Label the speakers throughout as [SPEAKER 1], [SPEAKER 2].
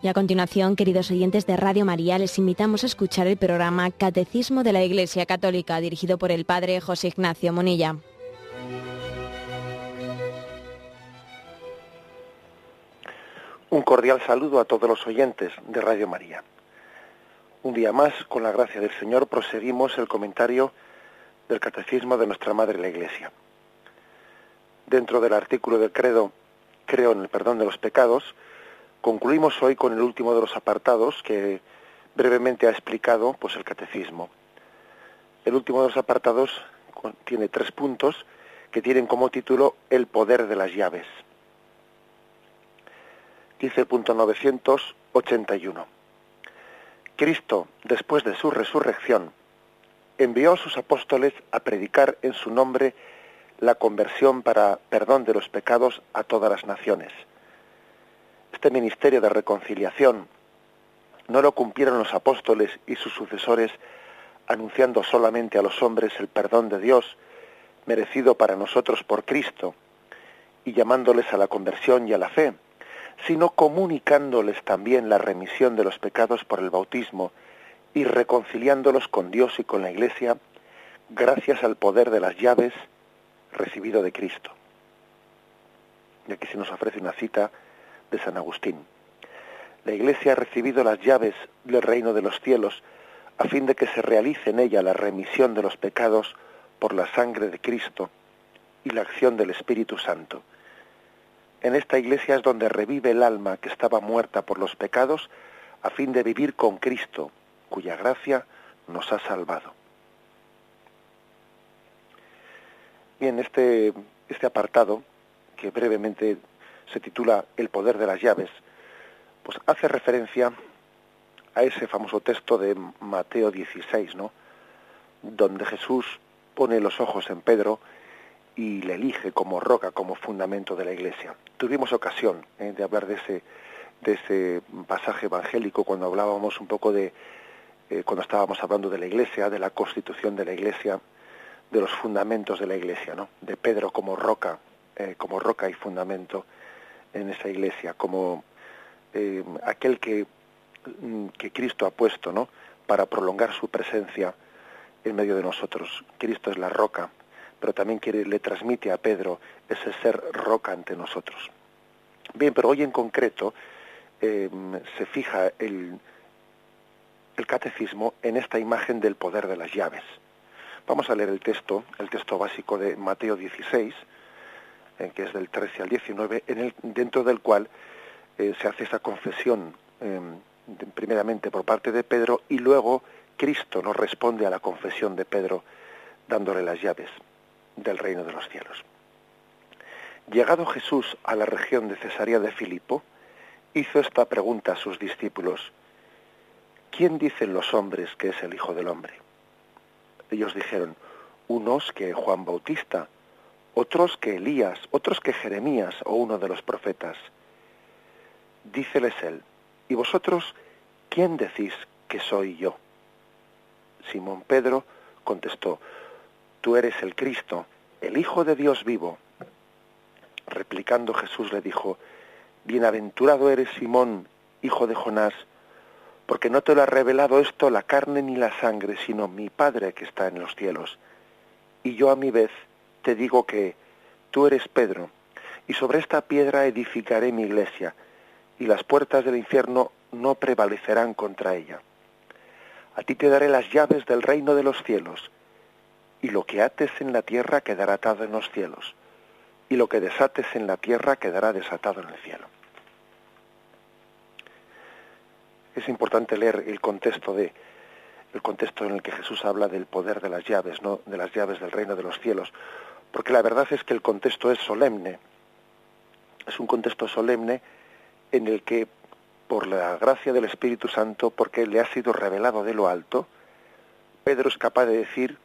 [SPEAKER 1] Y a continuación, queridos oyentes de Radio María, les invitamos a escuchar el programa Catecismo de la Iglesia Católica, dirigido por el Padre José Ignacio Monilla.
[SPEAKER 2] Un cordial saludo a todos los oyentes de Radio María. Un día más, con la gracia del Señor, proseguimos el comentario del Catecismo de nuestra Madre la Iglesia. Dentro del artículo del credo, creo en el perdón de los pecados, Concluimos hoy con el último de los apartados que brevemente ha explicado pues el catecismo. El último de los apartados tiene tres puntos que tienen como título El poder de las llaves. Dice el punto 981. Cristo, después de su resurrección, envió a sus apóstoles a predicar en su nombre la conversión para perdón de los pecados a todas las naciones este ministerio de reconciliación no lo cumplieron los apóstoles y sus sucesores anunciando solamente a los hombres el perdón de Dios merecido para nosotros por Cristo y llamándoles a la conversión y a la fe, sino comunicándoles también la remisión de los pecados por el bautismo y reconciliándolos con Dios y con la Iglesia gracias al poder de las llaves recibido de Cristo. Y aquí se nos ofrece una cita de San Agustín. La Iglesia ha recibido las llaves del reino de los cielos a fin de que se realice en ella la remisión de los pecados por la sangre de Cristo y la acción del Espíritu Santo. En esta iglesia es donde revive el alma que estaba muerta por los pecados a fin de vivir con Cristo, cuya gracia nos ha salvado. Bien, este, este apartado, que brevemente se titula El poder de las llaves, pues hace referencia a ese famoso texto de Mateo 16, ¿no? Donde Jesús pone los ojos en Pedro y le elige como roca, como fundamento de la iglesia. Tuvimos ocasión ¿eh? de hablar de ese, de ese pasaje evangélico cuando hablábamos un poco de, eh, cuando estábamos hablando de la iglesia, de la constitución de la iglesia, de los fundamentos de la iglesia, ¿no? De Pedro como roca, eh, como roca y fundamento en esa iglesia, como eh, aquel que, mm, que Cristo ha puesto, ¿no? Para prolongar su presencia en medio de nosotros. Cristo es la roca, pero también quiere, le transmite a Pedro ese ser roca ante nosotros. Bien, pero hoy en concreto eh, se fija el, el catecismo en esta imagen del poder de las llaves. Vamos a leer el texto, el texto básico de Mateo 16, que es del 13 al 19, en el, dentro del cual eh, se hace esa confesión em, primeramente por parte de Pedro y luego Cristo nos responde a la confesión de Pedro dándole las llaves del reino de los cielos. Llegado Jesús a la región de Cesarea de Filipo, hizo esta pregunta a sus discípulos, ¿quién dicen los hombres que es el Hijo del Hombre? Ellos dijeron, unos que Juan Bautista, otros que Elías, otros que Jeremías o uno de los profetas. Díceles él, ¿y vosotros quién decís que soy yo? Simón Pedro contestó, tú eres el Cristo, el Hijo de Dios vivo. Replicando Jesús le dijo, Bienaventurado eres Simón, hijo de Jonás, porque no te lo ha revelado esto la carne ni la sangre, sino mi Padre que está en los cielos. Y yo a mi vez te digo que tú eres Pedro, y sobre esta piedra edificaré mi iglesia, y las puertas del infierno no prevalecerán contra ella. A ti te daré las llaves del reino de los cielos, y lo que ates en la tierra quedará atado en los cielos, y lo que desates en la tierra quedará desatado en el cielo. Es importante leer el contexto de el contexto en el que Jesús habla del poder de las llaves, no de las llaves del reino de los cielos, porque la verdad es que el contexto es solemne. Es un contexto solemne en el que, por la gracia del Espíritu Santo, porque le ha sido revelado de lo alto, Pedro es capaz de decir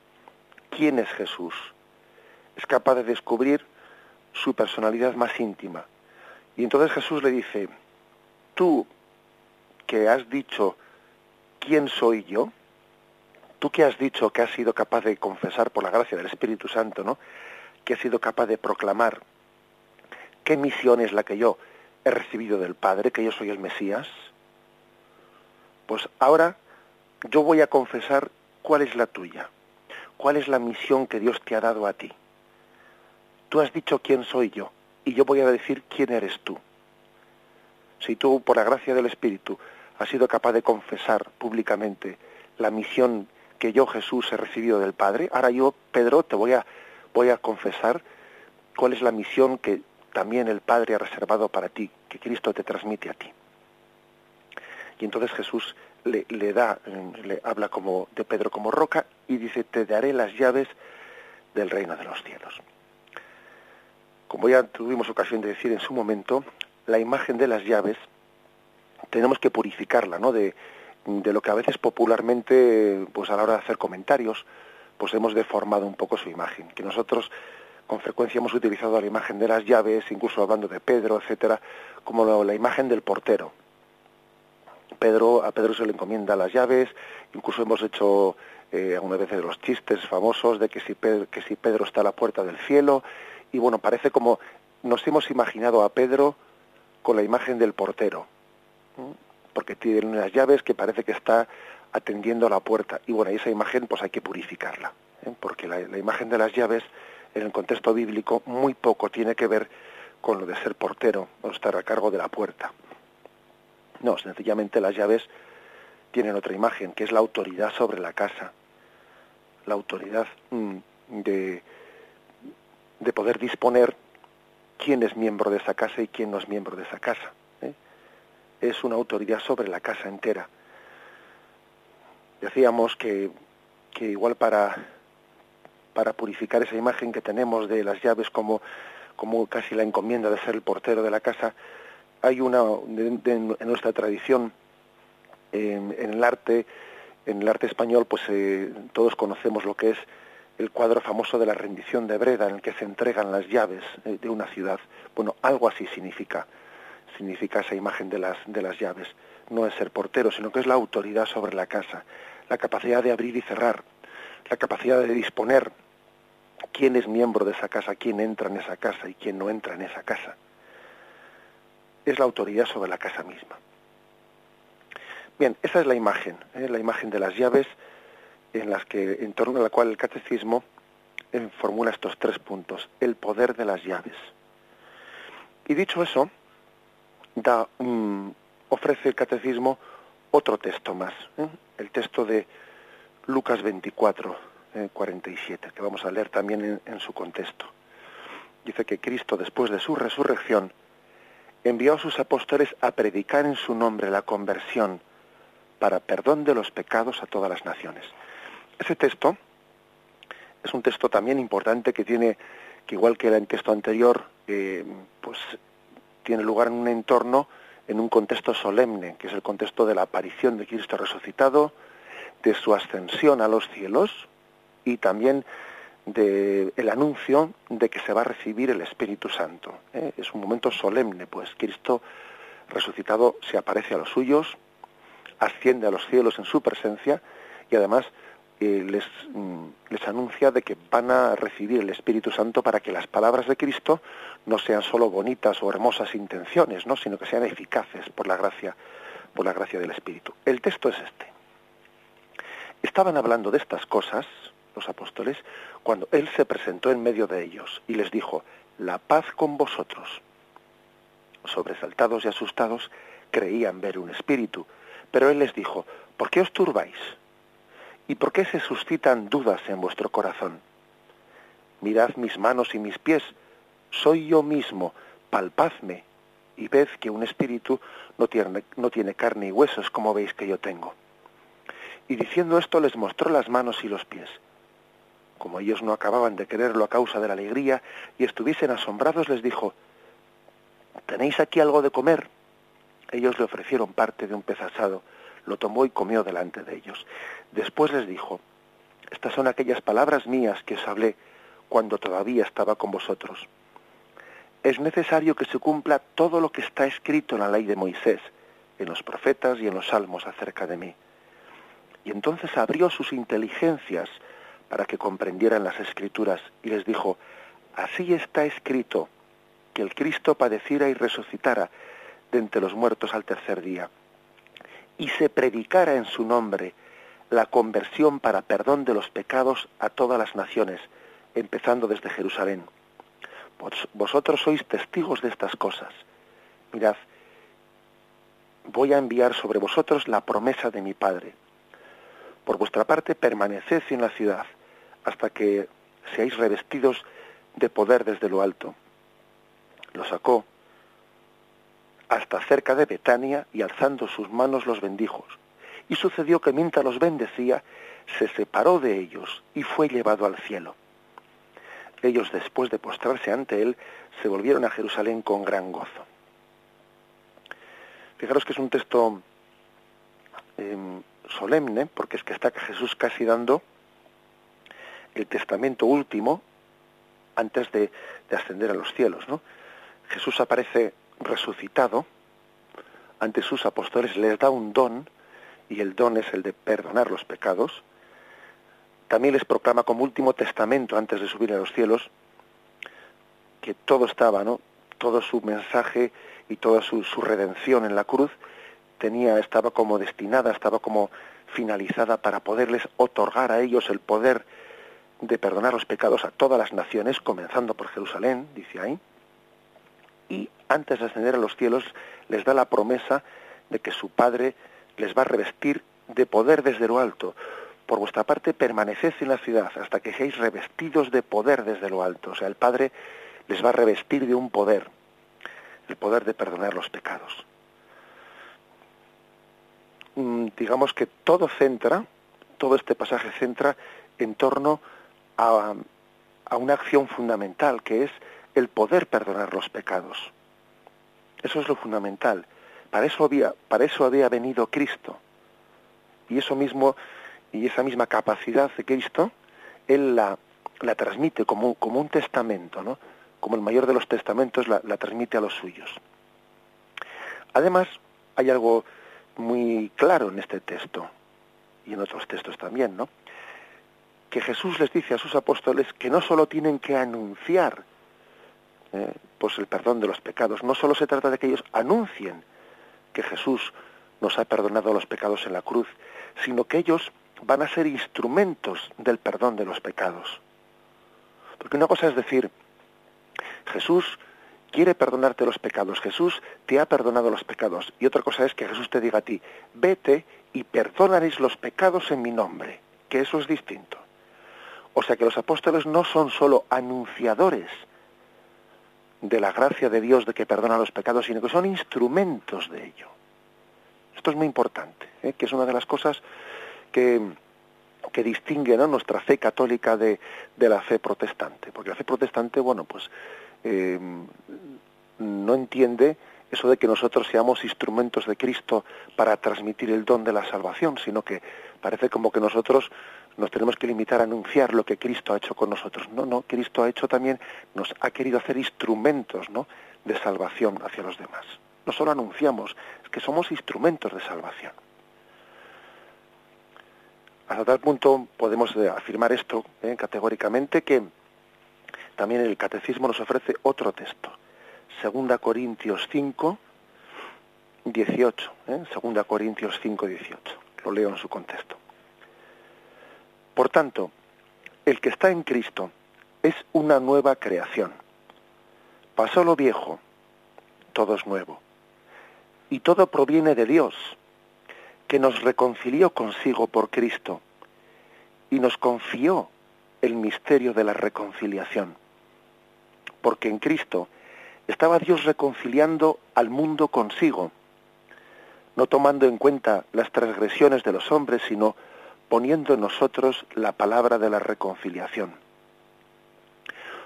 [SPEAKER 2] quién es Jesús. Es capaz de descubrir su personalidad más íntima. Y entonces Jesús le dice, tú que has dicho quién soy yo, tú que has dicho que has sido capaz de confesar por la gracia del Espíritu Santo, ¿no? Que ha sido capaz de proclamar qué misión es la que yo he recibido del Padre, que yo soy el Mesías, pues ahora yo voy a confesar cuál es la tuya, cuál es la misión que Dios te ha dado a ti. Tú has dicho quién soy yo y yo voy a decir quién eres tú. Si tú, por la gracia del Espíritu, has sido capaz de confesar públicamente la misión que yo, Jesús, he recibido del Padre, ahora yo, Pedro, te voy a, confesar cuál es la misión que también el Padre ha reservado para ti, que Cristo te transmite a ti. Y entonces Jesús le, le da, le habla como de Pedro como roca y dice, te daré las llaves del reino de los cielos. Como ya tuvimos ocasión de decir en su momento, la imagen de las llaves tenemos que purificarla, ¿no? De, de lo que a veces popularmente, pues a la hora de hacer comentarios, pues hemos deformado un poco su imagen. Que nosotros con frecuencia hemos utilizado la imagen de las llaves, incluso hablando de Pedro, etcétera, como la imagen del portero. Pedro, a Pedro se le encomienda las llaves, incluso hemos hecho eh, algunas veces los chistes famosos de que si, Pedro, que si Pedro está a la puerta del cielo, y bueno, parece como nos hemos imaginado a Pedro con la imagen del portero, porque tiene unas llaves que parece que está atendiendo a la puerta, y bueno, esa imagen pues hay que purificarla, ¿eh? porque la, imagen de las llaves en el contexto bíblico muy poco tiene que ver con lo de ser portero o estar a cargo de la puerta. No, sencillamente las llaves tienen otra imagen, que es la autoridad sobre la casa, la autoridad mm, de, de poder disponer quién es miembro de esa casa y quién no es miembro de esa casa. ¿eh? Es una autoridad sobre la casa entera. Decíamos que, que igual para, para purificar esa imagen que tenemos de las llaves como, como casi la encomienda de ser el portero de la casa, hay una en nuestra tradición en, el arte en el arte español pues eh, todos conocemos lo que es el cuadro famoso de la rendición de Breda en el que se entregan las llaves de una ciudad. Bueno algo así significa significa esa imagen de las de las llaves. No es ser portero sino que es la autoridad sobre la casa la capacidad de abrir y cerrar la capacidad de disponer quién es miembro de esa casa quién entra en esa casa y quién no entra en esa casa es la autoridad sobre la casa misma. Bien, esa es la imagen, ¿eh? la imagen de las llaves en las que, en torno a la cual el catecismo eh, formula estos tres puntos, el poder de las llaves. Y dicho eso, da, ofrece el catecismo otro texto más, ¿eh? el texto de Lucas 24, 47, que vamos a leer también en su contexto. Dice que Cristo, después de su resurrección, envió a sus apóstoles a predicar en su nombre la conversión para perdón de los pecados a todas las naciones. Ese texto es un texto también importante que tiene, que igual que el texto anterior, eh, pues tiene lugar en un entorno, en un contexto solemne, que es el contexto de la aparición de Cristo resucitado, de su ascensión a los cielos y también del el anuncio de que se va a recibir el Espíritu Santo. ¿eh? Es un momento solemne, pues Cristo resucitado se aparece a los suyos, asciende a los cielos en su presencia y además les, mm, les anuncia de que van a recibir el Espíritu Santo para que las palabras de Cristo no sean solo bonitas o hermosas intenciones, ¿no? sino que sean eficaces por la gracia, por la gracia del Espíritu. El texto es este. Estaban hablando de estas cosas, los apóstoles, cuando Él se presentó en medio de ellos y les dijo, la paz con vosotros. Sobresaltados y asustados, creían ver un espíritu, pero Él les dijo, ¿por qué os turbáis? ¿Y por qué se suscitan dudas en vuestro corazón? Mirad mis manos y mis pies, soy yo mismo, palpadme y ved que un espíritu no tiene, no tiene carne y huesos como veis que yo tengo. Y diciendo esto les mostró las manos y los pies como ellos no acababan de quererlo a causa de la alegría y estuviesen asombrados, les dijo, ¿tenéis aquí algo de comer? Ellos le ofrecieron parte de un pez asado, lo tomó y comió delante de ellos. Después les dijo, estas son aquellas palabras mías que os hablé cuando todavía estaba con vosotros. Es necesario que se cumpla todo lo que está escrito en la ley de Moisés, en los profetas y en los salmos acerca de mí. Y entonces abrió sus inteligencias para que comprendieran las escrituras y les dijo, así está escrito, que el Cristo padeciera y resucitara de entre los muertos al tercer día, y se predicara en su nombre la conversión para perdón de los pecados a todas las naciones, empezando desde Jerusalén. Vosotros sois testigos de estas cosas. Mirad, voy a enviar sobre vosotros la promesa de mi Padre. Por vuestra parte, permaneced en la ciudad hasta que seáis revestidos de poder desde lo alto. Lo sacó hasta cerca de Betania y alzando sus manos los bendijo. Y sucedió que mientras los bendecía, se separó de ellos y fue llevado al cielo. Ellos, después de postrarse ante él, se volvieron a Jerusalén con gran gozo. Fijaros que es un texto em, solemne, porque es que está Jesús casi dando el testamento último antes de, de ascender a los cielos. ¿no? Jesús aparece resucitado ante sus apóstoles, les da un don, y el don es el de perdonar los pecados. También les proclama como último testamento antes de subir a los cielos que todo estaba, ¿no? Todo su mensaje y toda su, redención en la cruz tenía, estaba como destinada, estaba como finalizada para poderles otorgar a ellos el poder de perdonar los pecados a todas las naciones, comenzando por Jerusalén, dice ahí, y antes de ascender a los cielos les da la promesa de que su Padre les va a revestir de poder desde lo alto. Por vuestra parte, permaneced en la ciudad hasta que seáis revestidos de poder desde lo alto. O sea, el Padre les va a revestir de un poder, el poder de perdonar los pecados. Mm, digamos que todo centra, todo este pasaje centra en torno a, a una acción fundamental, que es el poder perdonar los pecados. Eso es lo fundamental. Para eso había, para eso había venido Cristo. Y eso mismo, y esa misma capacidad de Cristo, Él la, transmite como, como un testamento, ¿no? Como el mayor de los testamentos la, la transmite a los suyos. Además, hay algo muy claro en este texto, y en otros textos también, ¿no? Que Jesús les dice a sus apóstoles que no solo tienen que anunciar eh, pues el perdón de los pecados. No solo se trata de que ellos anuncien que Jesús nos ha perdonado los pecados en la cruz, sino que ellos van a ser instrumentos del perdón de los pecados. Porque una cosa es decir, Jesús quiere perdonarte los pecados, Jesús te ha perdonado los pecados, y otra cosa es que Jesús te diga a ti, vete y perdonaréis los pecados en mi nombre, que eso es distinto. O sea que los apóstoles no son solo anunciadores de la gracia de Dios de que perdona los pecados, sino que son instrumentos de ello. Esto es muy importante, ¿eh? que es una de las cosas que, que distingue nuestra fe católica de, de, la fe protestante. Porque la fe protestante, bueno, pues eh, no entiende eso de que nosotros seamos instrumentos de Cristo para transmitir el don de la salvación, sino que parece como que nosotros nos tenemos que limitar a anunciar lo que Cristo ha hecho con nosotros. No, no, Cristo ha hecho también, nos ha querido hacer instrumentos ¿no? de salvación hacia los demás. No solo anunciamos, es que somos instrumentos de salvación. Hasta tal punto podemos eh, afirmar esto ¿eh? categóricamente que también el catecismo nos ofrece otro texto. Segunda Corintios 5, 18. ¿eh? Segunda Corintios 5, 18. Lo leo en su contexto. Por tanto, el que está en Cristo es una nueva creación. Pasó lo viejo, todo es nuevo. Y todo proviene de Dios, que nos reconcilió consigo por Cristo y nos confió el misterio de la reconciliación. Porque en Cristo estaba Dios reconciliando al mundo consigo, no tomando en cuenta las transgresiones de los hombres, sino poniendo en nosotros la palabra de la reconciliación.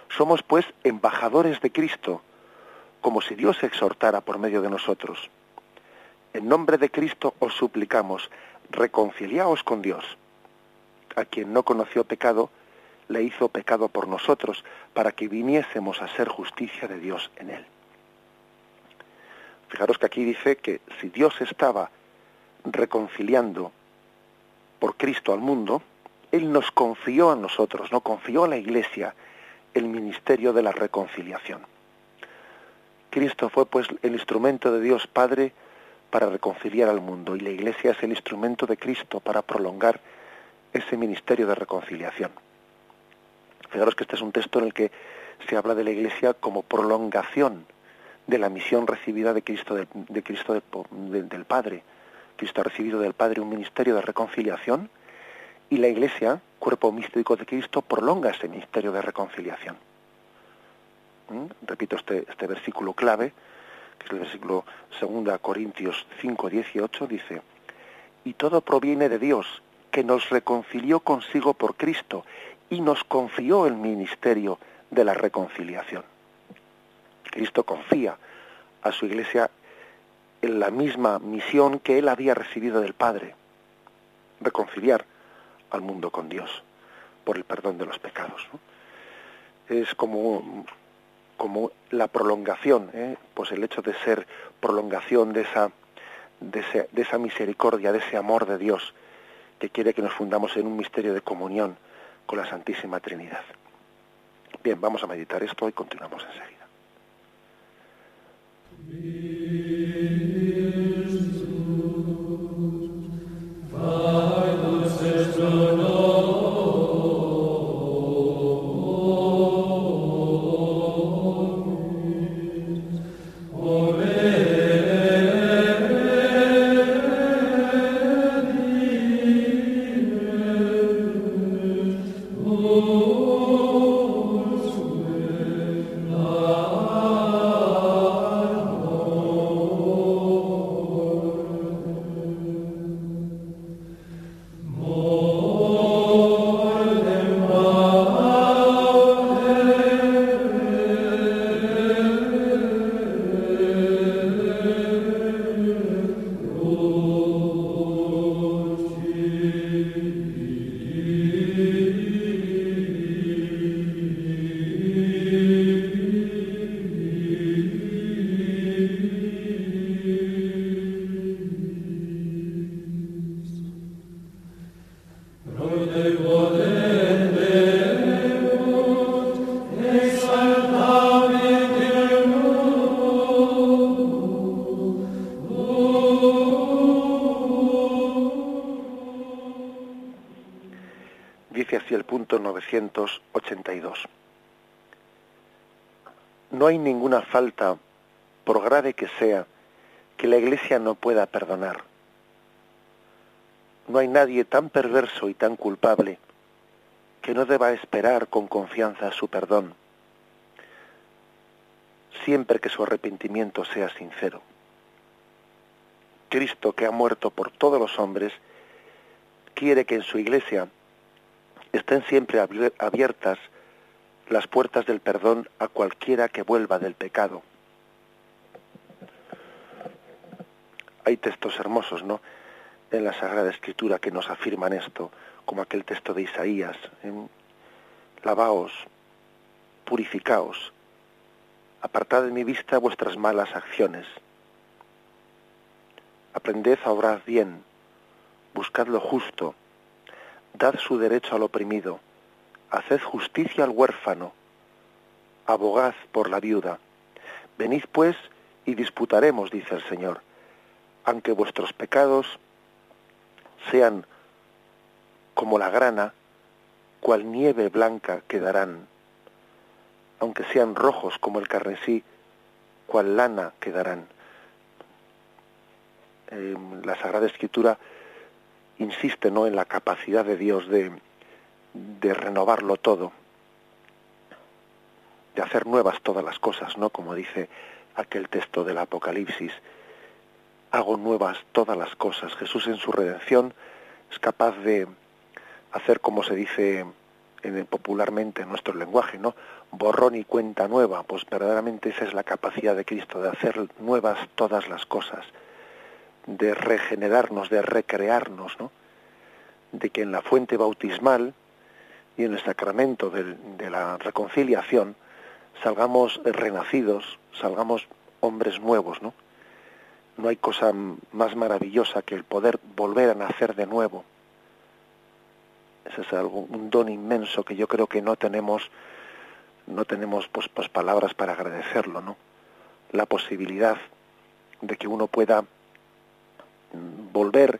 [SPEAKER 2] Somos pues embajadores de Cristo, como si Dios exhortara por medio de nosotros. En nombre de Cristo os suplicamos, reconciliaos con Dios. A quien no conoció pecado, le hizo pecado por nosotros, para que viniésemos a ser justicia de Dios en él. Fijaros que aquí dice que si Dios estaba reconciliando por Cristo al mundo, Él nos confió a nosotros, no confió a la Iglesia el ministerio de la reconciliación. Cristo fue pues el instrumento de Dios Padre para reconciliar al mundo y la Iglesia es el instrumento de Cristo para prolongar ese ministerio de reconciliación. Fijaros que este es un texto en el que se habla de la Iglesia como prolongación de la misión recibida de Cristo, de, Cristo del Padre. Cristo ha recibido del Padre un ministerio de reconciliación y la Iglesia, cuerpo místico de Cristo, prolonga ese ministerio de reconciliación. ¿Mm? Repito este, este versículo clave, que es el versículo 2 Corintios 5, 18, dice, y todo proviene de Dios, que nos reconcilió consigo por Cristo y nos confió el ministerio de la reconciliación. Cristo confía a su iglesia la misma misión que él había recibido del Padre, reconciliar al mundo con Dios por el perdón de los pecados. Es como, como la prolongación, ¿eh? pues el hecho de ser prolongación de esa, de, de esa misericordia, de ese amor de Dios que quiere que nos fundamos en un misterio de comunión con la Santísima Trinidad. Bien, vamos a meditar esto y continuamos enseguida. No hay ninguna falta, por grave que sea, que la Iglesia no pueda perdonar. No hay nadie tan perverso y tan culpable que no deba esperar con confianza su perdón, siempre que su arrepentimiento sea sincero. Cristo, que ha muerto por todos los hombres, quiere que en su iglesia estén siempre abiertas las puertas del perdón a cualquiera que vuelva del pecado. Hay textos hermosos, ¿no? En la Sagrada Escritura que nos afirman esto, como aquel texto de Isaías. Lavaos, purificaos, apartad de mi vista vuestras malas acciones. Aprended a obrar bien, buscad lo justo, dad su derecho al oprimido, haced justicia al huérfano, abogad por la viuda. Venid pues y disputaremos, dice el Señor, aunque vuestros pecados sean como la grana, cual nieve blanca quedarán, aunque sean rojos como el carnesí, cual lana quedarán. la Sagrada Escritura insiste ¿no? en la capacidad de Dios de, de renovarlo todo, de hacer nuevas todas las cosas, ¿no? Como dice aquel texto del Apocalipsis, hago nuevas todas las cosas. Jesús en su redención es capaz de hacer como se dice en popularmente en nuestro lenguaje, ¿no? Borrón y cuenta nueva, pues verdaderamente esa es la capacidad de Cristo de hacer nuevas todas las cosas, de regenerarnos, de recrearnos, ¿no? De que en la fuente bautismal y en el sacramento de, la reconciliación salgamos renacidos, salgamos hombres nuevos, ¿no? No hay cosa más maravillosa que el poder volver a nacer de nuevo. Ese es algo, un don inmenso que yo creo que no tenemos, no tenemos pues, pues palabras para agradecerlo, ¿no? La posibilidad de que uno pueda volver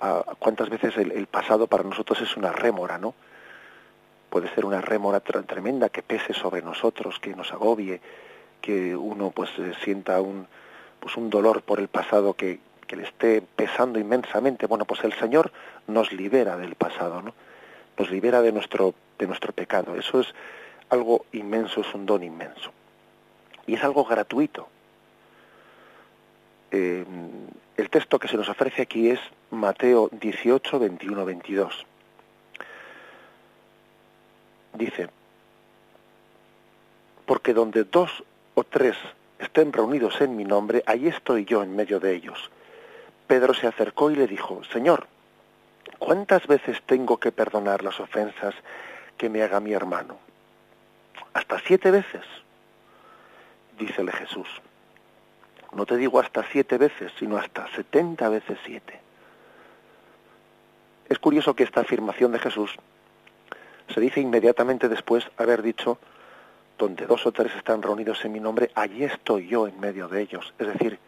[SPEAKER 2] a cuántas veces el, pasado para nosotros es una rémora, ¿no? Puede ser una rémora tremenda que pese sobre nosotros, que nos agobie, que uno pues eh, sienta un pues un dolor por el pasado que, que le esté pesando inmensamente. Bueno, pues el Señor nos libera del pasado, ¿no? Nos libera de nuestro de nuestro pecado. Eso es algo inmenso, es un don inmenso. Y es algo gratuito. Eh, el texto que se nos ofrece aquí es Mateo 18, 21, 22. Dice, porque donde dos o tres estén reunidos en mi nombre, ahí estoy yo en medio de ellos. Pedro se acercó y le dijo, Señor, ¿cuántas veces tengo que perdonar las ofensas que me haga mi hermano? Hasta siete veces, dícele Jesús. No te digo hasta siete veces, sino hasta setenta veces siete. Es curioso que esta afirmación de Jesús se dice inmediatamente después haber dicho, donde dos o tres están reunidos en mi nombre, allí estoy yo en medio de ellos. Es decir,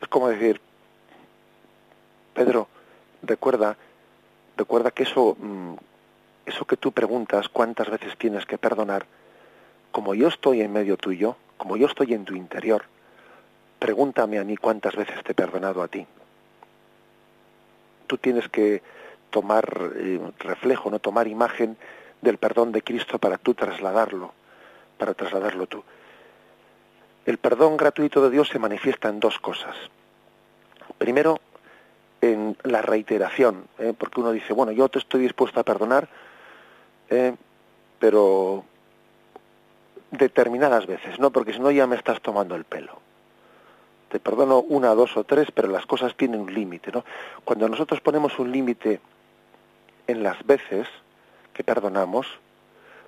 [SPEAKER 2] es como decir, Pedro, recuerda, recuerda que eso, mm, eso que tú preguntas, cuántas veces tienes que perdonar, como yo estoy en medio tuyo, como yo estoy en tu interior, pregúntame a mí cuántas veces te he perdonado a ti. Tú tienes que tomar eh, reflejo, no tomar imagen del perdón de Cristo para tú trasladarlo, para trasladarlo tú. El perdón gratuito de Dios se manifiesta en dos cosas. Primero, en la reiteración, ¿eh? porque uno dice, bueno, yo te estoy dispuesto a perdonar, ¿eh? pero determinadas veces, ¿no? Porque si no ya me estás tomando el pelo te perdono una, dos o tres, pero las cosas tienen un límite, ¿no? Cuando nosotros ponemos un límite en las veces que perdonamos,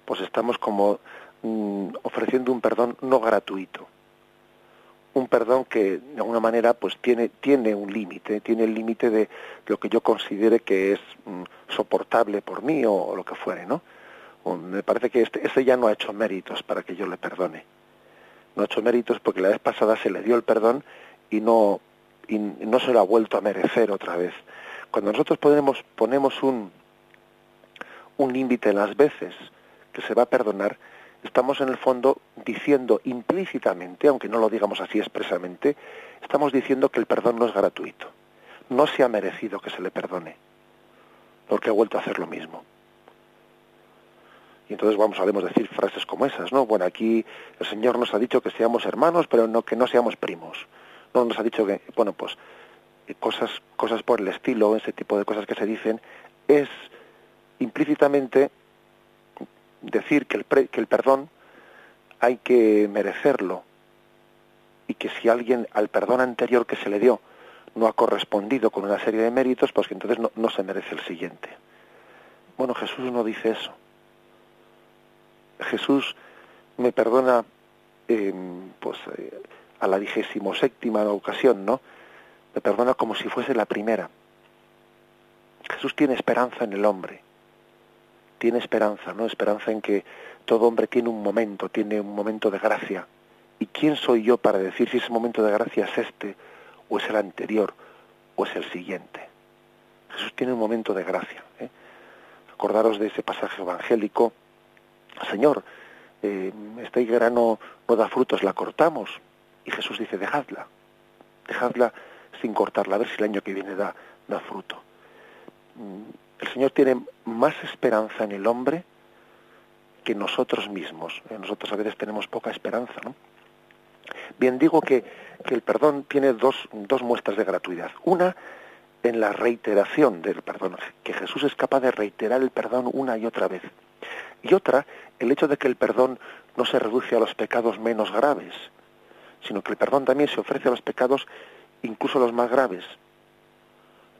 [SPEAKER 2] pues estamos como mm, ofreciendo un perdón no gratuito. Un perdón que de alguna manera pues tiene, tiene un límite, tiene el límite de lo que yo considere que es mm, soportable por mí o, lo que fuere, ¿no? me parece que este, este ya no ha hecho méritos para que yo le perdone no ha hecho méritos porque la vez pasada se le dio el perdón y no, y no se lo ha vuelto a merecer otra vez. Cuando nosotros ponemos, ponemos un, un límite en las veces que se va a perdonar, estamos en el fondo diciendo implícitamente, aunque no lo digamos así expresamente, estamos diciendo que el perdón no es gratuito. No se ha merecido que se le perdone, porque ha vuelto a hacer lo mismo. Y entonces vamos, a decir frases como esas, ¿no? Bueno, aquí el Señor nos ha dicho que seamos hermanos, pero no que no seamos primos. No nos ha dicho que, bueno, pues cosas, cosas por el estilo, ese tipo de cosas que se dicen, es implícitamente decir que el, que el perdón hay que merecerlo y que si alguien al perdón anterior que se le dio no ha correspondido con una serie de méritos, pues que entonces no, no se merece el siguiente. Bueno, Jesús no dice eso. Jesús me perdona pues eh, a la vigésimo séptima ocasión, ¿no? Me perdona como si fuese la primera. Jesús tiene esperanza en el hombre. Tiene esperanza, ¿no? Esperanza en que todo hombre tiene un momento, tiene un momento de gracia. ¿Y quién soy yo para decir si ese momento de gracia es este, o es el anterior, o es el siguiente? Jesús tiene un momento de gracia. ¿eh? Acordaros de ese pasaje evangélico Señor, eh, esta higuera no, da frutos, la cortamos. Y Jesús dice, dejadla, dejadla sin cortarla, a ver si el año que viene da, da fruto. Mm, el Señor tiene más esperanza en el hombre que nosotros mismos. Eh, nosotros a veces tenemos poca esperanza, ¿no? Bien, digo que, que el perdón tiene dos, dos muestras de gratuidad. Una, en la reiteración del perdón, que Jesús es capaz de reiterar el perdón una y otra vez. Y otra, el hecho de que el perdón no se reduce a los pecados menos graves, sino que el perdón también se ofrece a los pecados incluso los más graves.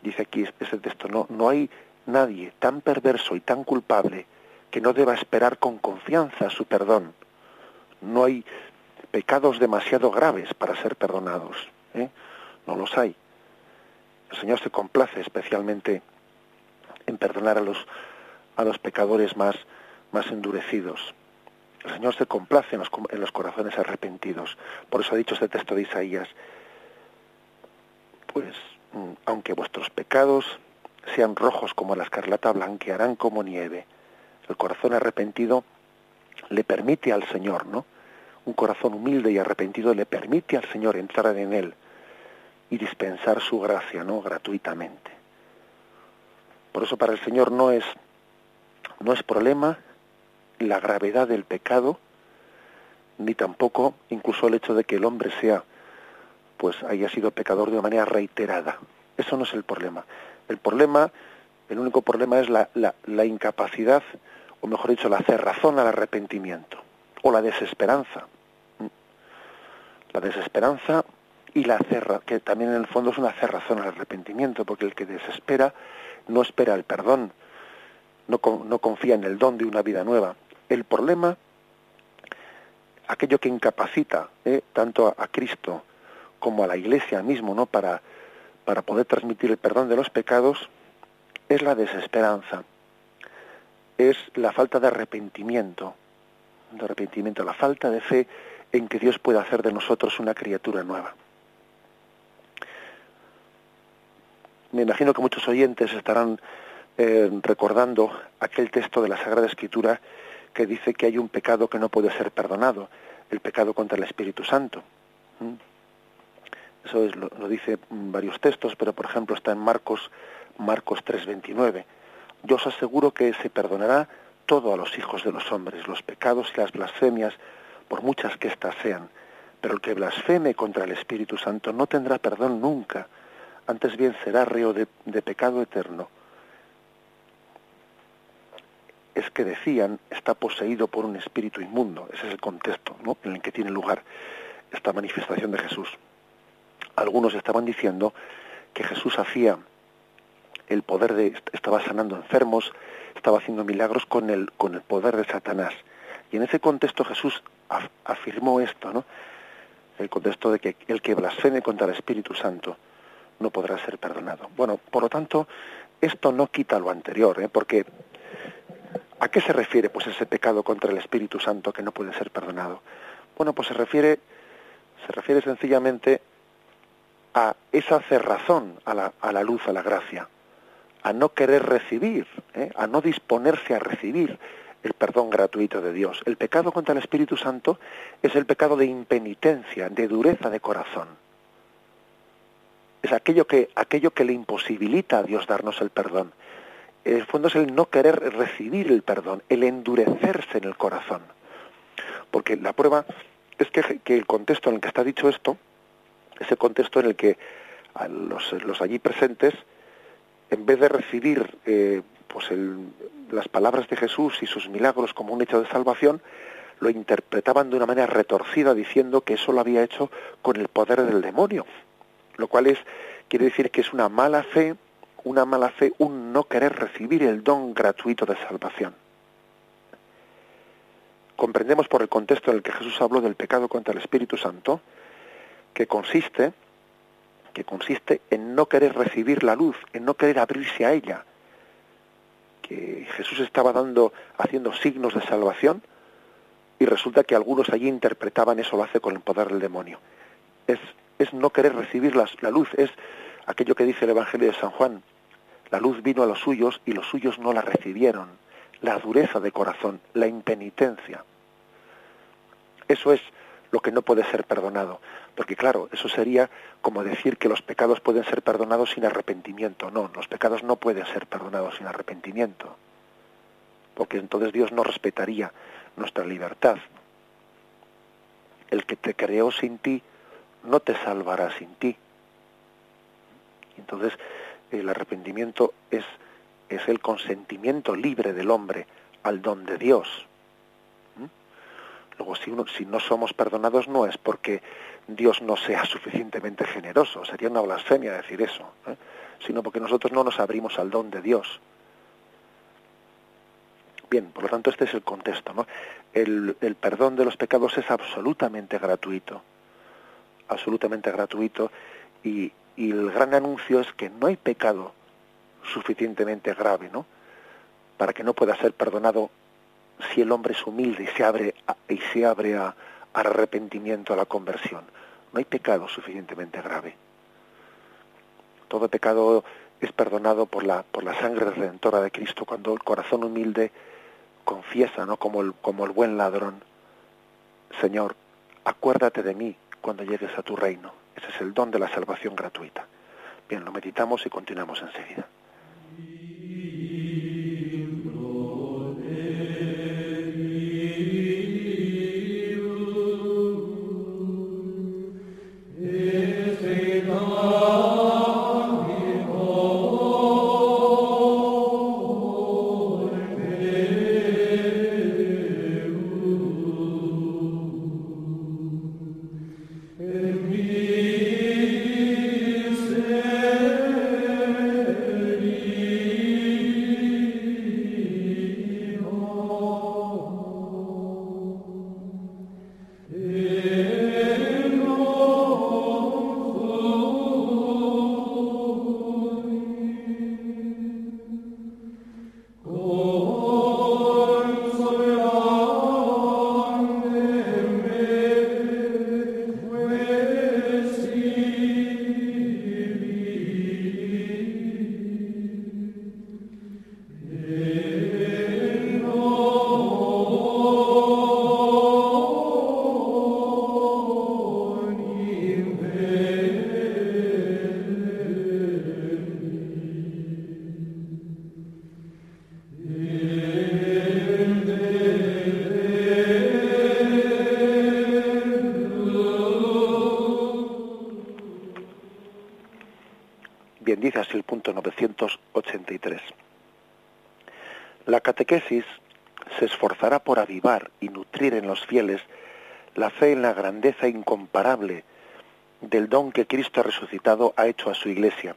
[SPEAKER 2] Dice aquí ese texto, no, no hay nadie tan perverso y tan culpable que no deba esperar con confianza su perdón. No hay pecados demasiado graves para ser perdonados. ¿eh? No los hay. El Señor se complace especialmente en perdonar a los, a los pecadores más, más endurecidos. El Señor se complace en los, corazones arrepentidos. Por eso ha dicho este texto de Isaías, pues mm, aunque vuestros pecados sean rojos como la escarlata, blanquearán como nieve. El corazón arrepentido le permite al Señor, ¿no? Un corazón humilde y arrepentido le permite al Señor entrar en él y dispensar su gracia, ¿no? Gratuitamente. Por eso para el Señor no es no es problema la gravedad del pecado, ni tampoco incluso el hecho de que el hombre sea pues haya sido pecador de una manera reiterada. Eso no es el problema. El problema, el único problema es la, la, incapacidad, o mejor dicho, la cerrazón al arrepentimiento, o la desesperanza. La desesperanza y la cerra, que también en el fondo es una cerrazón al arrepentimiento, porque el que desespera no espera el perdón, no, no confía en el don de una vida nueva. El problema, aquello que incapacita ¿eh? tanto a Cristo como a la Iglesia mismo, ¿no? Para, para poder transmitir el perdón de los pecados, es la desesperanza, es la falta de arrepentimiento, de arrepentimiento, la falta de fe en que Dios pueda hacer de nosotros una criatura nueva. Me imagino que muchos oyentes estarán eh, recordando aquel texto de la Sagrada Escritura que dice que hay un pecado que no puede ser perdonado, el pecado contra el Espíritu Santo. ¿Mm? Eso es, lo, dice varios textos, pero por ejemplo está en Marcos, Marcos 3:29. Yo os aseguro que se perdonará todo a los hijos de los hombres, los pecados y las blasfemias, por muchas que éstas sean. Pero el que blasfeme contra el Espíritu Santo no tendrá perdón nunca, antes bien será reo de, pecado eterno. Es que decían, está poseído por un espíritu inmundo. Ese es el contexto en el que tiene lugar esta manifestación de Jesús algunos estaban diciendo que Jesús hacía el poder de estaba sanando enfermos, estaba haciendo milagros con el con el poder de Satanás. Y en ese contexto Jesús afirmó esto, ¿no? El contexto de que el que blasfeme contra el Espíritu Santo no podrá ser perdonado. Bueno, por lo tanto, esto no quita lo anterior, ¿eh? porque ¿a qué se refiere pues ese pecado contra el Espíritu Santo que no puede ser perdonado? Bueno, pues se refiere se refiere sencillamente a esa cerrazón a la, a la luz, a la gracia, a no querer recibir, ¿eh? a no disponerse a recibir el perdón gratuito de Dios. El pecado contra el Espíritu Santo es el pecado de impenitencia, de dureza de corazón. Es aquello que, aquello que le imposibilita a Dios darnos el perdón. El fondo es el no querer recibir el perdón, el endurecerse en el corazón. Porque la prueba es que, que el contexto en el que está dicho esto ese contexto en el que los, allí presentes, en vez de recibir eh, pues las palabras de Jesús y sus milagros como un hecho de salvación, lo interpretaban de una manera retorcida diciendo que eso lo había hecho con el poder del demonio, lo cual es quiere decir que es una mala fe, una mala fe, un no querer recibir el don gratuito de salvación. Comprendemos por el contexto en el que Jesús habló del pecado contra el Espíritu Santo, que consiste que consiste en no querer recibir la luz, en no querer abrirse a ella. Que Jesús estaba dando, haciendo signos de salvación, y resulta que algunos allí interpretaban eso lo hace con el poder del demonio. Es, es no querer recibir la, la luz, es aquello que dice el Evangelio de San Juan. La luz vino a los suyos y los suyos no la recibieron. La dureza de corazón, la impenitencia. Eso es lo que no puede ser perdonado. Porque claro, eso sería como decir que los pecados pueden ser perdonados sin arrepentimiento. No, los pecados no pueden ser perdonados sin arrepentimiento. Porque entonces Dios no respetaría nuestra libertad. El que te creó sin ti no te salvará sin ti. Entonces, el arrepentimiento es, es el consentimiento libre del hombre al don de Dios. Luego, si, uno, si no somos perdonados no es porque Dios no sea suficientemente generoso, sería una blasfemia decir eso, ¿eh? sino porque nosotros no nos abrimos al don de Dios. Bien, por lo tanto este es el contexto. ¿no? El, el perdón de los pecados es absolutamente gratuito, absolutamente gratuito, y, y el gran anuncio es que no hay pecado suficientemente grave, ¿no? Para que no pueda ser perdonado si el hombre es humilde y se abre a, y se abre a, arrepentimiento, a la conversión. No hay pecado suficientemente grave. Todo pecado es perdonado por la, por la sangre redentora de Cristo cuando el corazón humilde confiesa, ¿no? Como el, como el buen ladrón, Señor, acuérdate de mí cuando llegues a tu reino. Ese es el don de la salvación gratuita. Bien, lo meditamos y continuamos enseguida. Se esforzará por avivar y nutrir en los fieles la fe en la grandeza incomparable del don que Cristo resucitado ha hecho a su Iglesia,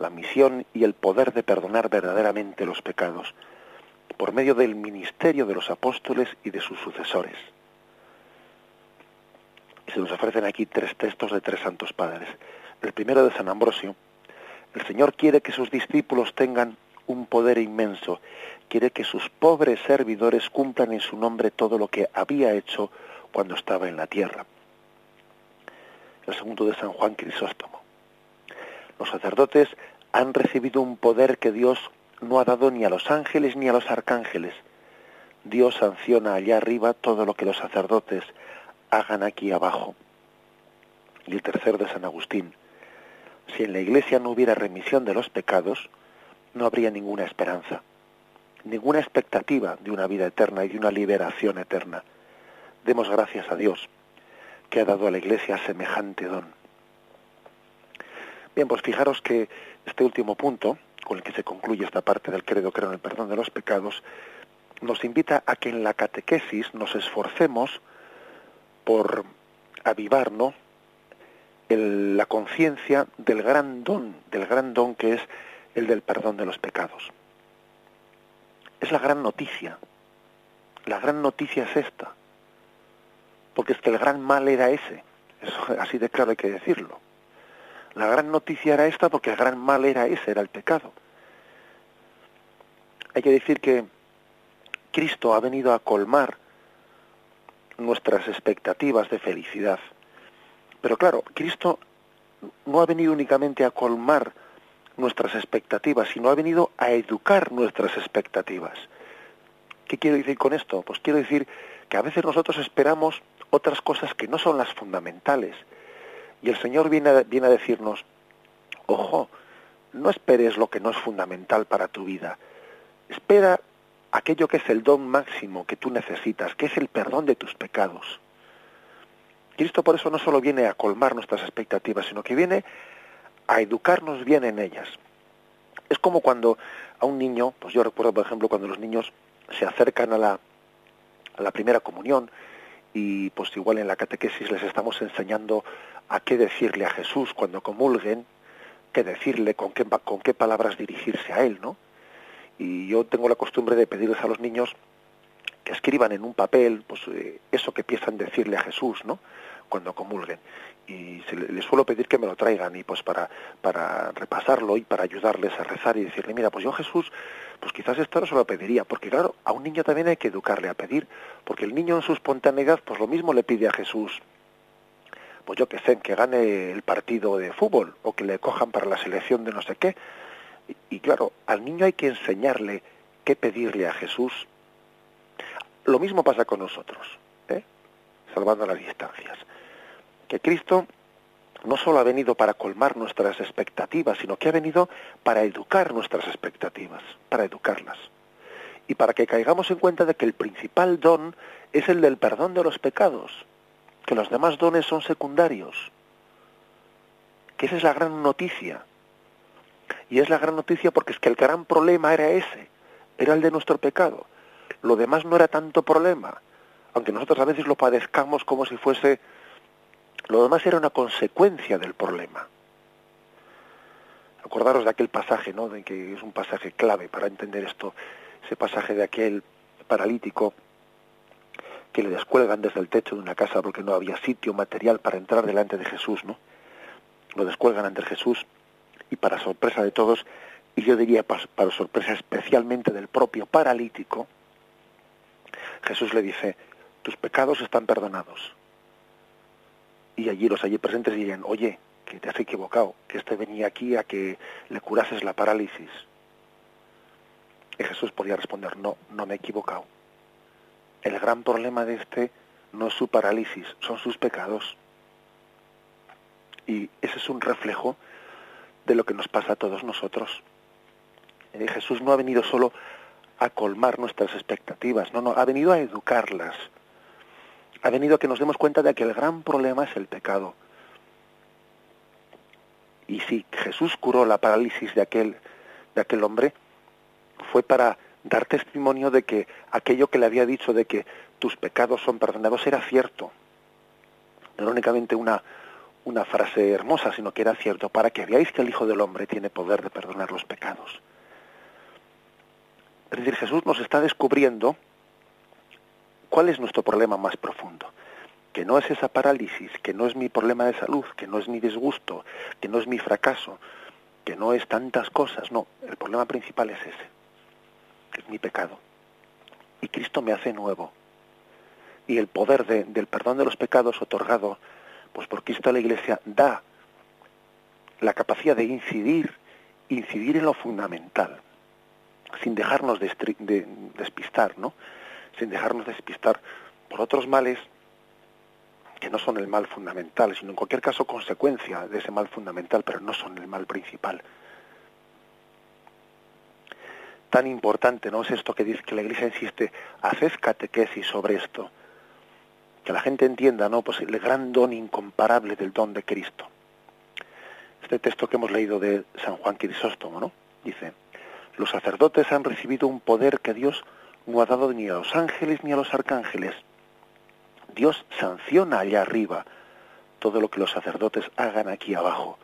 [SPEAKER 2] la misión y el poder de perdonar verdaderamente los pecados, por medio del ministerio de los apóstoles y de sus sucesores. Se nos ofrecen aquí tres textos de tres santos padres. El primero de San Ambrosio, el Señor quiere que sus discípulos tengan un poder inmenso. Quiere que sus pobres servidores cumplan en su nombre todo lo que había hecho cuando estaba en la tierra. El segundo de San Juan Crisóstomo. Los sacerdotes han recibido un poder que Dios no ha dado ni a los ángeles ni a los arcángeles. Dios sanciona allá arriba todo lo que los sacerdotes hagan aquí abajo. Y el tercero de San Agustín. Si en la iglesia no hubiera remisión de los pecados, no habría ninguna esperanza, ninguna expectativa de una vida eterna y de una liberación eterna. Demos gracias a Dios que ha dado a la Iglesia semejante don. Bien, pues fijaros que este último punto, con el que se concluye esta parte del credo, creo en el perdón de los pecados, nos invita a que en la catequesis nos esforcemos por avivarnos la conciencia del gran don, del gran don que es el del perdón de los pecados. Es la gran noticia. La gran noticia es esta. Porque es que el gran mal era ese. Eso, así de claro hay que decirlo. La gran noticia era esta porque el gran mal era ese, era el pecado. Hay que decir que Cristo ha venido a colmar nuestras expectativas de felicidad. Pero claro, Cristo no ha venido únicamente a colmar nuestras expectativas, sino ha venido a educar nuestras expectativas. ¿Qué quiero decir con esto? Pues quiero decir que a veces nosotros esperamos otras cosas que no son las fundamentales. Y el Señor viene a, viene a decirnos, ojo, no esperes lo que no es fundamental para tu vida. Espera aquello que es el don máximo que tú necesitas, que es el perdón de tus pecados. Cristo por eso no solo viene a colmar nuestras expectativas, sino que viene a educarnos bien en ellas. Es como cuando a un niño, pues yo recuerdo por ejemplo cuando los niños se acercan a la, a la primera comunión y pues igual en la catequesis les estamos enseñando a qué decirle a Jesús cuando comulguen, qué decirle, con qué, con qué palabras dirigirse a Él, ¿no? Y yo tengo la costumbre de pedirles a los niños que escriban en un papel pues eh, eso que piensan decirle a Jesús, ¿no? Cuando comulguen y se les suelo pedir que me lo traigan y pues para, para repasarlo y para ayudarles a rezar y decirle, mira, pues yo Jesús, pues quizás esto no se lo pediría, porque claro, a un niño también hay que educarle a pedir, porque el niño en su espontaneidad pues lo mismo le pide a Jesús, pues yo que sé, que gane el partido de fútbol o que le cojan para la selección de no sé qué. Y, claro, al niño hay que enseñarle qué pedirle a Jesús. Lo mismo pasa con nosotros, ¿eh? salvando las distancias. Cristo no solo ha venido para colmar nuestras expectativas, sino que ha venido para educar nuestras expectativas, para educarlas. Y para que caigamos en cuenta de que el principal don es el del perdón de los pecados, que los demás dones son secundarios, que esa es la gran noticia. Y es la gran noticia porque es que el gran problema era ese, era el de nuestro pecado. Lo demás no era tanto problema, aunque nosotros a veces lo padezcamos como si fuese lo demás era una consecuencia del problema. Acordaros de aquel pasaje, ¿no? De que es un pasaje clave para entender esto, ese pasaje de aquel paralítico que le descuelgan desde el techo de una casa porque no había sitio material para entrar delante de Jesús, ¿no? Lo descuelgan ante Jesús y para sorpresa de todos, y yo diría para sorpresa especialmente del propio paralítico, Jesús le dice, tus pecados están perdonados y allí los allí presentes dirían, oye, que te has equivocado, que este venía aquí a que le curases la parálisis. Y Jesús podía responder, no, no me he equivocado. El gran problema de este no es su parálisis, son sus pecados. Y ese es un reflejo de lo que nos pasa a todos nosotros. Y Jesús no ha venido solo a colmar nuestras expectativas, no, no, ha venido a educarlas ha venido a que nos demos cuenta de que el gran problema es el pecado. Y si Jesús curó la parálisis de aquel, de aquel hombre, fue para dar testimonio de que aquello que le había dicho de que tus pecados son perdonados era cierto. No era únicamente una, una frase hermosa, sino que era cierto, para que veáis que el Hijo del Hombre tiene poder de perdonar los pecados. Es decir, Jesús nos está descubriendo ¿Cuál es nuestro problema más profundo? Que no es esa parálisis, que no es mi problema de salud, que no es mi disgusto, que no es mi fracaso, que no es tantas cosas, no, el problema principal es ese, es mi pecado. Y Cristo me hace nuevo. Y el poder del perdón de los pecados otorgado, pues por Cristo a la Iglesia da la capacidad de incidir, incidir en lo fundamental, sin dejarnos de, despistar, ¿no? Sin dejarnos despistar por otros males que no son el mal fundamental, sino en cualquier caso consecuencia de ese mal fundamental, pero no son el mal principal. Tan importante, ¿no? Es esto que dice que la Iglesia insiste, haced catequesis sobre esto, que la gente entienda, ¿no? Pues el gran don incomparable del don de Cristo. Este texto que hemos leído de San Juan Crisóstomo, ¿no? Dice, los sacerdotes han recibido un poder que Dios no ha dado ni a los ángeles ni a los arcángeles. Dios sanciona allá arriba todo lo que los sacerdotes hagan aquí abajo.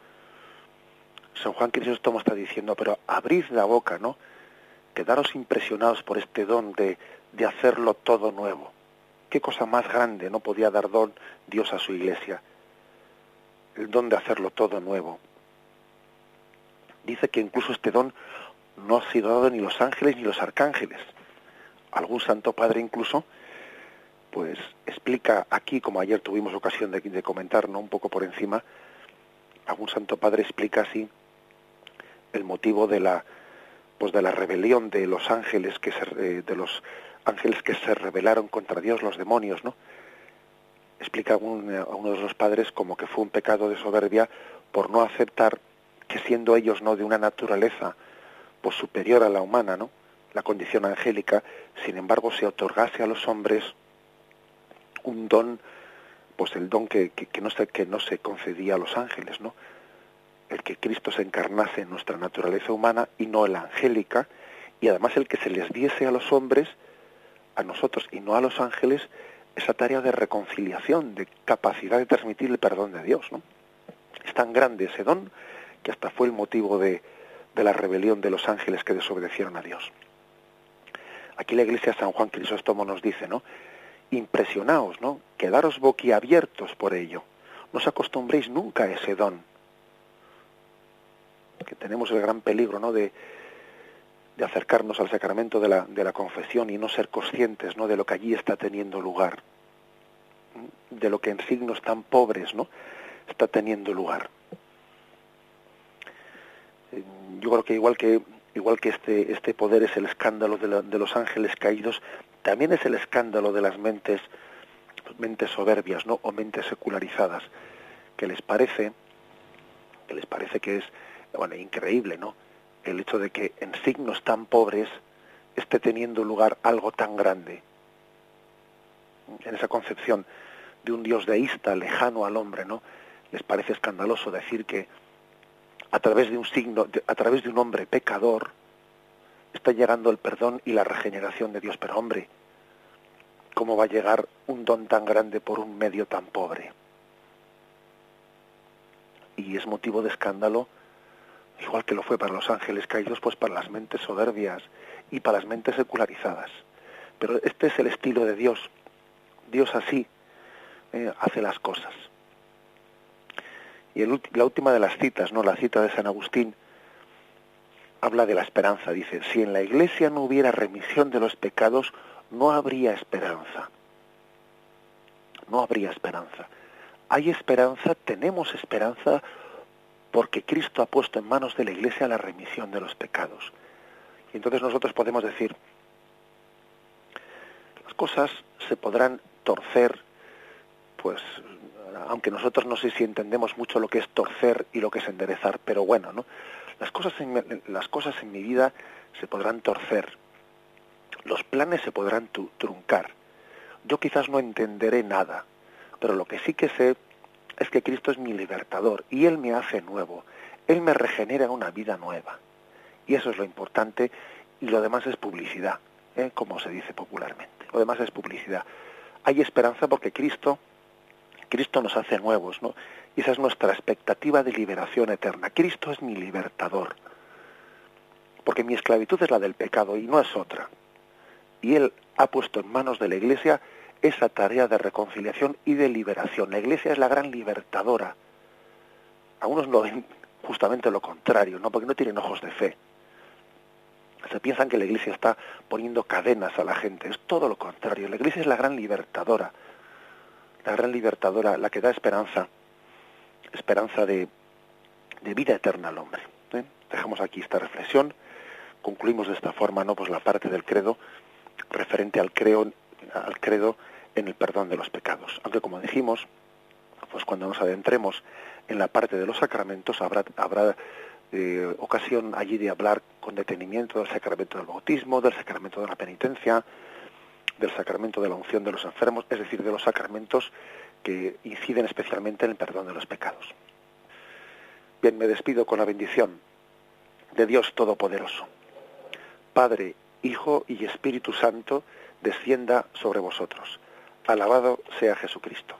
[SPEAKER 2] San Juan Crisóstomo está diciendo, pero abrid la boca, ¿no? Quedaros impresionados por este don de, de hacerlo todo nuevo. ¿Qué cosa más grande no podía dar don Dios a su iglesia? El don de hacerlo todo nuevo. Dice que incluso este don no ha sido dado ni los ángeles ni los arcángeles algún santo padre incluso, pues explica aquí, como ayer tuvimos ocasión de, de comentar, ¿no? un poco por encima, algún santo padre explica así el motivo de la pues de la rebelión de los ángeles que se, de los ángeles que se rebelaron contra Dios, los demonios, ¿no? Explica a uno de los padres como que fue un pecado de soberbia por no aceptar que siendo ellos no de una naturaleza pues superior a la humana, ¿no? La condición angélica, sin embargo se otorgase a los hombres un don, pues el don que, que, no, se, que no se concedía a los ángeles, ¿no? El que Cristo se encarnase en nuestra naturaleza humana y no la angélica, y además el que se les diese a los hombres, a nosotros y no a los ángeles, esa tarea de reconciliación, de capacidad de transmitir el perdón de Dios, ¿no? Es tan grande ese don que hasta fue el motivo de, de la rebelión de los ángeles que desobedecieron a Dios. Aquí la iglesia San Juan Crisóstomo nos dice, ¿no? Impresionaos, ¿no? Quedaros boquiabiertos por ello. No os acostumbréis nunca a ese don. Que tenemos el gran peligro, ¿no? De, de acercarnos al sacramento de la, de la confesión y no ser conscientes, ¿no? De lo que allí está teniendo lugar. de lo que en signos tan pobres no está teniendo lugar eh, yo creo que igual que igual que este este poder es el escándalo de, de los ángeles caídos también es el escándalo de las mentes mentes soberbias no o mentes secularizadas que les parece que les parece que es bueno increíble no el hecho de que en signos tan pobres esté teniendo lugar algo tan grande. En esa concepción de un Dios deísta lejano al hombre, ¿no? Les parece escandaloso decir que a través de un signo, a través de un hombre pecador, está llegando el perdón y la regeneración de Dios. Pero hombre, ¿cómo va a llegar un don tan grande por un medio tan pobre? Y es motivo de escándalo, igual que lo fue para los ángeles caídos, pues para las mentes soberbias y para las mentes secularizadas. Pero este es el estilo de Dios. Dios así eh, hace las cosas. Y la última de las citas, no la cita de San Agustín, habla de la esperanza. Dice, si en la iglesia no hubiera remisión de los pecados, no habría esperanza. No habría esperanza. Hay esperanza, tenemos esperanza, porque Cristo ha puesto en manos de la iglesia la remisión de los pecados. Y entonces nosotros podemos decir, las cosas se podrán torcer, pues aunque nosotros no sé si entendemos mucho lo que es torcer y lo que es enderezar, pero bueno, ¿no? Las cosas en, las cosas en mi vida se podrán torcer, los planes se podrán truncar. Yo quizás no entenderé nada, pero lo que sí que sé es que Cristo es mi libertador y Él me hace nuevo, Él me regenera una vida nueva. Y eso es lo importante y lo demás es publicidad, ¿eh? como se dice popularmente. Lo demás es publicidad. Hay esperanza porque Cristo, Cristo nos hace nuevos, ¿no? Y esa es nuestra expectativa de liberación eterna. Cristo es mi libertador. Porque mi esclavitud es la del pecado y no es otra. Y Él ha puesto en manos de la Iglesia esa tarea de reconciliación y de liberación. La Iglesia es la gran libertadora. Algunos lo ven justamente lo contrario, ¿no? Porque no tienen ojos de fe se piensan que la Iglesia está poniendo cadenas a la gente. Es todo lo contrario. La Iglesia es la gran libertadora, la gran libertadora, la que da esperanza, esperanza de, vida eterna al hombre. ¿eh? Dejamos aquí esta reflexión. Concluimos de esta forma, no, pues la parte del credo referente al creo, al credo en el perdón de los pecados. Aunque como dijimos, pues cuando nos adentremos en la parte de los sacramentos habrá, habrá eh, ocasión allí de hablar con detenimiento del sacramento del bautismo, del sacramento de la penitencia, del sacramento de la unción de los enfermos, es decir, de los sacramentos que inciden especialmente en el perdón de los pecados. Bien, me despido con la bendición de Dios Todopoderoso. Padre, Hijo y Espíritu Santo, descienda sobre vosotros. Alabado sea Jesucristo.